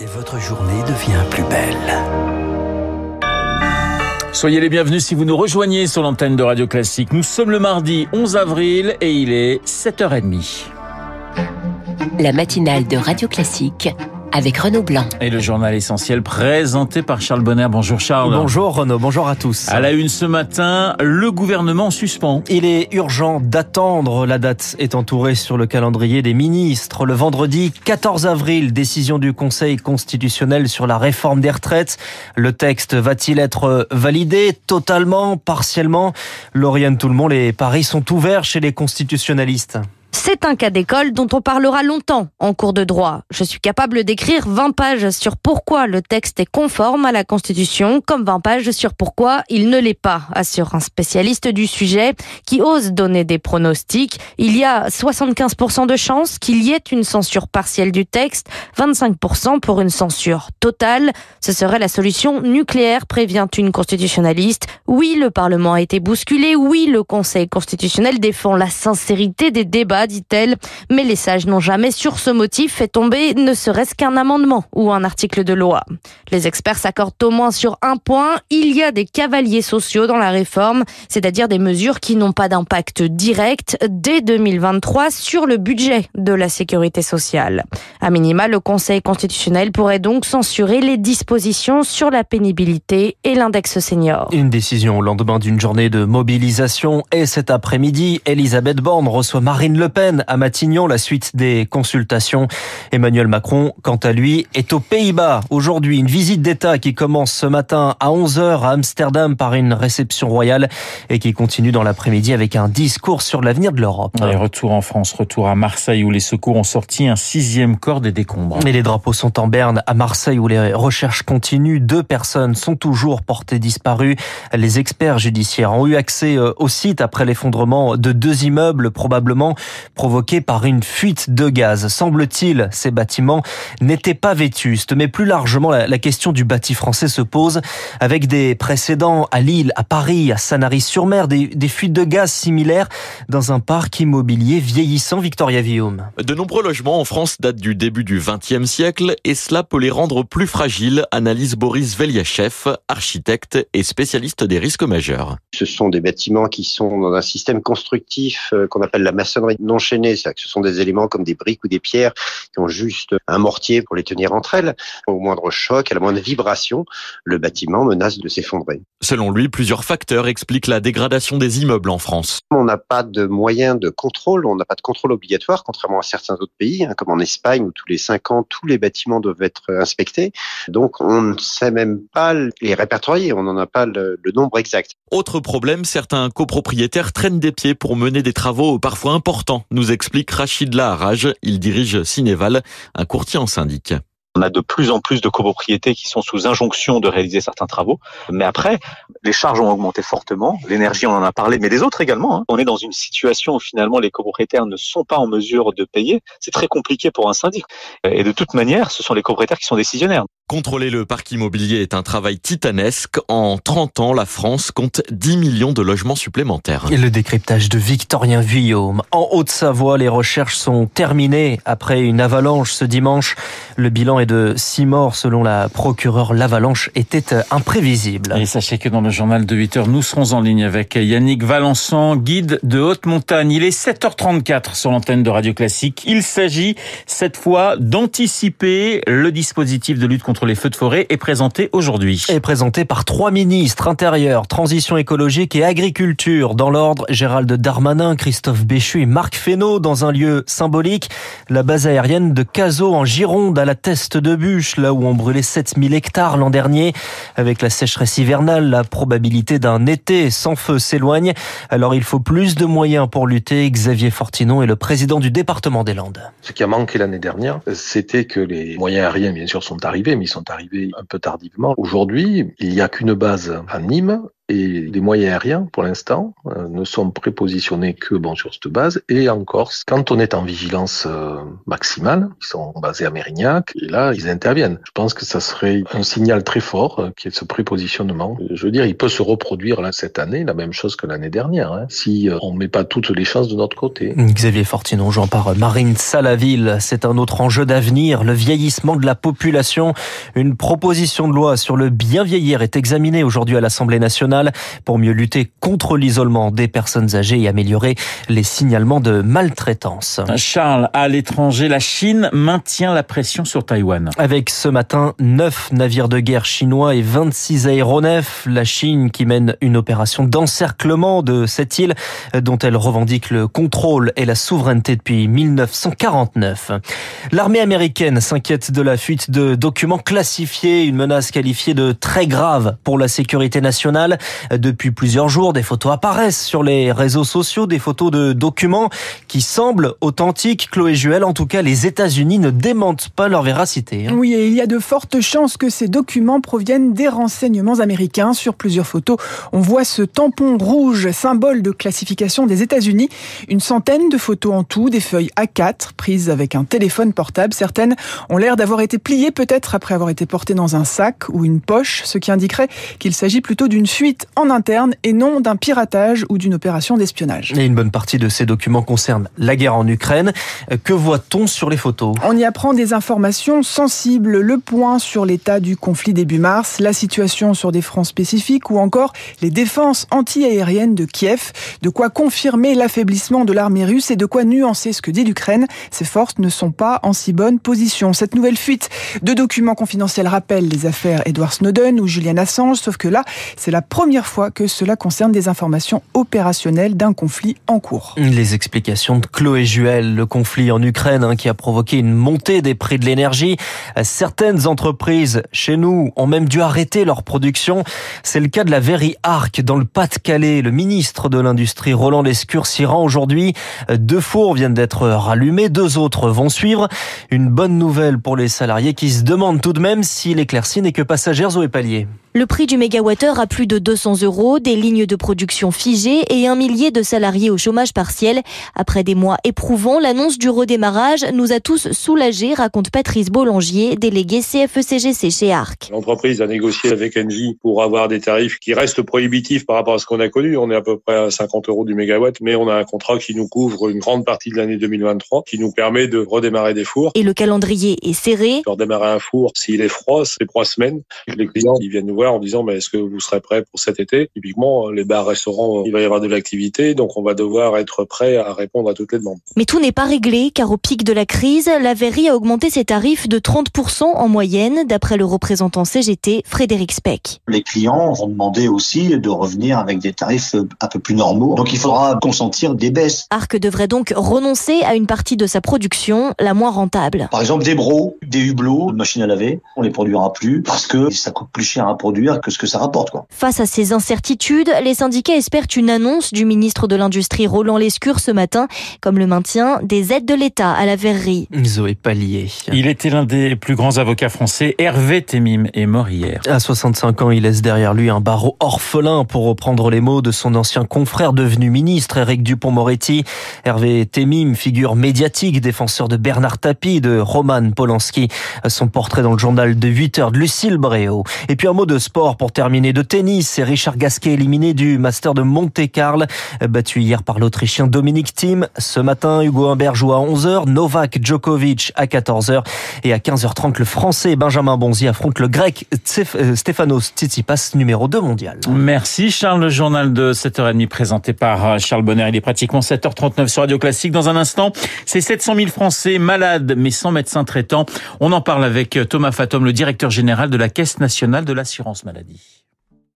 Et votre journée devient plus belle. Soyez les bienvenus si vous nous rejoignez sur l'antenne de Radio Classique. Nous sommes le mardi 11 avril et il est 7h30. La matinale de Radio Classique avec Renaud Blanc. Et le journal essentiel présenté par Charles Bonner. Bonjour Charles. Bonjour Renaud, bonjour à tous. À la une ce matin, le gouvernement suspend. Il est urgent d'attendre. La date est entourée sur le calendrier des ministres. Le vendredi 14 avril, décision du Conseil constitutionnel sur la réforme des retraites. Le texte va-t-il être validé totalement, partiellement? Lauriane Tout-le-Monde, les paris sont ouverts chez les constitutionnalistes. C'est un cas d'école dont on parlera longtemps en cours de droit. Je suis capable d'écrire 20 pages sur pourquoi le texte est conforme à la Constitution, comme 20 pages sur pourquoi il ne l'est pas, assure un spécialiste du sujet qui ose donner des pronostics. Il y a 75% de chances qu'il y ait une censure partielle du texte, 25% pour une censure totale. Ce serait la solution nucléaire, prévient une constitutionnaliste. Oui, le Parlement a été bousculé. Oui, le Conseil constitutionnel défend la sincérité des débats dit-elle. Mais les sages n'ont jamais sur ce motif fait tomber ne serait-ce qu'un amendement ou un article de loi. Les experts s'accordent au moins sur un point. Il y a des cavaliers sociaux dans la réforme, c'est-à-dire des mesures qui n'ont pas d'impact direct dès 2023 sur le budget de la sécurité sociale. À minima, le Conseil constitutionnel pourrait donc censurer les dispositions sur la pénibilité et l'index senior. Une décision au lendemain d'une journée de mobilisation et cet après-midi, Elisabeth Borne reçoit Marine Le Pen à Matignon, la suite des consultations. Emmanuel Macron, quant à lui, est aux Pays-Bas. Aujourd'hui, une visite d'État qui commence ce matin à 11h à Amsterdam par une réception royale et qui continue dans l'après-midi avec un discours sur l'avenir de l'Europe. retour en France, retour à Marseille où les secours ont sorti un sixième corps des décombres. Et les drapeaux sont en berne à Marseille où les recherches continuent. Deux personnes sont toujours portées disparues. Les experts judiciaires ont eu accès euh, au site après l'effondrement de deux immeubles probablement provoqué par une fuite de gaz. Semble-t-il, ces bâtiments n'étaient pas vétustes, mais plus largement, la, question du bâti français se pose avec des précédents à Lille, à Paris, à Sanary-sur-Mer, des, des, fuites de gaz similaires dans un parc immobilier vieillissant, Victoria Villaume. De nombreux logements en France datent du début du XXe siècle et cela peut les rendre plus fragiles, analyse Boris Veliachev, architecte et spécialiste des risques majeurs. Ce sont des bâtiments qui sont dans un système constructif euh, qu'on appelle la maçonnerie non chaînés, c'est-à-dire que ce sont des éléments comme des briques ou des pierres qui ont juste un mortier pour les tenir entre elles. Au moindre choc, à la moindre vibration, le bâtiment menace de s'effondrer. Selon lui, plusieurs facteurs expliquent la dégradation des immeubles en France. On n'a pas de moyens de contrôle, on n'a pas de contrôle obligatoire, contrairement à certains autres pays, hein, comme en Espagne où tous les cinq ans, tous les bâtiments doivent être inspectés. Donc on ne sait même pas les répertorier, on n'en a pas le, le nombre exact. Autre problème, certains copropriétaires traînent des pieds pour mener des travaux parfois importants, nous explique Rachid Laharaj. Il dirige Cinéval, un courtier en syndic. On a de plus en plus de copropriétés qui sont sous injonction de réaliser certains travaux. Mais après, les charges ont augmenté fortement. L'énergie, on en a parlé, mais les autres également. Hein. On est dans une situation où finalement les copropriétaires ne sont pas en mesure de payer. C'est très compliqué pour un syndic. Et de toute manière, ce sont les copropriétaires qui sont décisionnaires. Contrôler le parc immobilier est un travail titanesque. En 30 ans, la France compte 10 millions de logements supplémentaires. Et le décryptage de Victorien Vuillaume. En Haute-Savoie, les recherches sont terminées après une avalanche ce dimanche. Le bilan est de 6 morts selon la procureure. L'avalanche était imprévisible. Et sachez que dans le journal de 8 heures, nous serons en ligne avec Yannick Valençon, guide de haute montagne. Il est 7h34 sur l'antenne de Radio Classique. Il s'agit cette fois d'anticiper le dispositif de lutte contre les feux de forêt est présenté aujourd'hui. Est présenté par trois ministres, intérieur, transition écologique et agriculture. Dans l'ordre, Gérald Darmanin, Christophe Béchu et Marc Fesneau dans un lieu symbolique, la base aérienne de Cazaux en Gironde à la Teste de Bûche, là où on brûlait 7000 hectares l'an dernier. Avec la sécheresse hivernale, la probabilité d'un été sans feu s'éloigne. Alors il faut plus de moyens pour lutter. Xavier Fortinon est le président du département des Landes. Ce qui a manqué l'année dernière, c'était que les moyens aériens, bien sûr, sont arrivés, mais sont arrivés un peu tardivement. Aujourd'hui, il n'y a qu'une base à Nîmes Et les moyens aériens, pour l'instant, euh, ne sont prépositionnés que bon sur cette base et en Corse. Quand on est en vigilance euh, maximale, ils sont basés à Mérignac et là, ils interviennent. Je pense que ça serait un signal très fort euh, qui est ce prépositionnement. Je veux dire, il peut se reproduire là cette année, la même chose que l'année dernière, hein, si on ne met pas toutes les chances de notre côté. Xavier Fortinon, j'en par Marine Salaville. C'est un autre enjeu d'avenir, le vieillissement de la population. Une proposition de loi sur le bien vieillir est examinée aujourd'hui à l'Assemblée nationale pour mieux lutter contre l'isolement des personnes âgées et améliorer les signalements de maltraitance. Charles, à l'étranger, la Chine maintient la pression sur Taïwan. Avec ce matin 9 navires de guerre chinois et 26 aéronefs, la Chine qui mène une opération d'encerclement de cette île dont elle revendique le contrôle et la souveraineté depuis 1949. L'armée américaine s'inquiète de la fuite de documents classifiés, une menace qualifiée de très grave pour la sécurité nationale. Depuis plusieurs jours, des photos apparaissent sur les réseaux sociaux, des photos de documents qui semblent authentiques. Chloé Juel, en tout cas, les États-Unis ne démentent pas leur véracité. Hein. Oui, et il y a de fortes chances que ces documents proviennent des renseignements américains. Sur plusieurs photos, on voit ce tampon rouge, symbole de classification des États-Unis. Une centaine de photos en tout, des feuilles A4 prises avec un téléphone portable. Certaines ont l'air d'avoir été pliées peut-être après avoir été portées dans un sac ou une poche, ce qui indiquerait qu'il s'agit plutôt d'une fuite en interne et non d'un piratage ou d'une opération d'espionnage. Et une bonne partie de ces documents concerne la guerre en Ukraine. Que voit-on sur les photos? On y apprend des informations sensibles, le point sur l'état du conflit début mars, la situation sur des fronts spécifiques ou encore les défenses anti-aériennes de Kiev, de quoi confirmer l'affaiblissement de l'armée russe et de quoi nuancer ce que dit l'Ukraine. Ces forces ne sont pas en si bonne position. Cette nouvelle fuite de documents confidentiels rappelle les affaires Edward Snowden ou Julian Assange, sauf que là, c'est la première fois que cela concerne des informations opérationnelles d'un conflit en cours. Les explications de Chloé Juel, le conflit en Ukraine hein, qui a provoqué une montée des prix de l'énergie. Certaines entreprises chez nous ont même dû arrêter leur production. C'est le cas de la Very Arc dans le Pas-de-Calais. Le ministre de l'Industrie Roland Lescure s'y rend aujourd'hui. Deux fours viennent d'être rallumés, deux autres vont suivre. Une bonne nouvelle pour les salariés qui se demandent tout de même si l'éclaircie n'est que passagère et Pallier. Le prix du mégawattheure a plus de 200 euros, des lignes de production figées et un millier de salariés au chômage partiel. Après des mois éprouvants, l'annonce du redémarrage nous a tous soulagés, raconte Patrice Bollangier, délégué CFECGC chez ARC. L'entreprise a négocié avec Engie pour avoir des tarifs qui restent prohibitifs par rapport à ce qu'on a connu. On est à peu près à 50 euros du mégawatt, mais on a un contrat qui nous couvre une grande partie de l'année 2023, qui nous permet de redémarrer des fours. Et le calendrier est serré. Redémarrer un four, s'il est froid, c'est trois semaines. Les clients, ils viennent nous voir en disant, mais est-ce que vous serez prêt pour cet été Typiquement, les bars, restaurants, il va y avoir de l'activité, donc on va devoir être prêt à répondre à toutes les demandes. Mais tout n'est pas réglé, car au pic de la crise, la Verrie a augmenté ses tarifs de 30% en moyenne, d'après le représentant CGT, Frédéric Speck. Les clients vont demander aussi de revenir avec des tarifs un peu plus normaux, donc il faudra consentir des baisses. Arc devrait donc renoncer à une partie de sa production, la moins rentable. Par exemple, des bros, des hublots, machines à laver, on les produira plus parce que ça coûte plus cher à produire que ce que ça rapporte. Quoi. Face à ces incertitudes, les syndicats espèrent une annonce du ministre de l'Industrie Roland Lescure ce matin, comme le maintien des aides de l'État à la verrerie. Zoé Pallier. Il était l'un des plus grands avocats français. Hervé Temim est mort hier. À 65 ans, il laisse derrière lui un barreau orphelin pour reprendre les mots de son ancien confrère devenu ministre, Éric Dupont-Moretti. Hervé Temim, figure médiatique, défenseur de Bernard Tapie, de Roman Polanski. Son portrait dans le journal de 8 heures de Lucille Bréau. Et puis un mot de sport pour terminer de tennis. C'est Richard Gasquet éliminé du Master de Monte-Carlo, battu hier par l'Autrichien Dominique Thiem. Ce matin, Hugo Humbert joue à 11h, Novak Djokovic à 14h et à 15h30, le Français Benjamin Bonzi affronte le Grec Stefanos Tsitsipas, numéro 2 mondial. Merci Charles, le journal de 7h30 présenté par Charles Bonner. Il est pratiquement 7h39 sur Radio Classique. Dans un instant, c'est 700 000 Français malades mais sans médecin traitant. On en parle avec Thomas Fatom, le directeur général de la Caisse nationale de l'assurance maladie.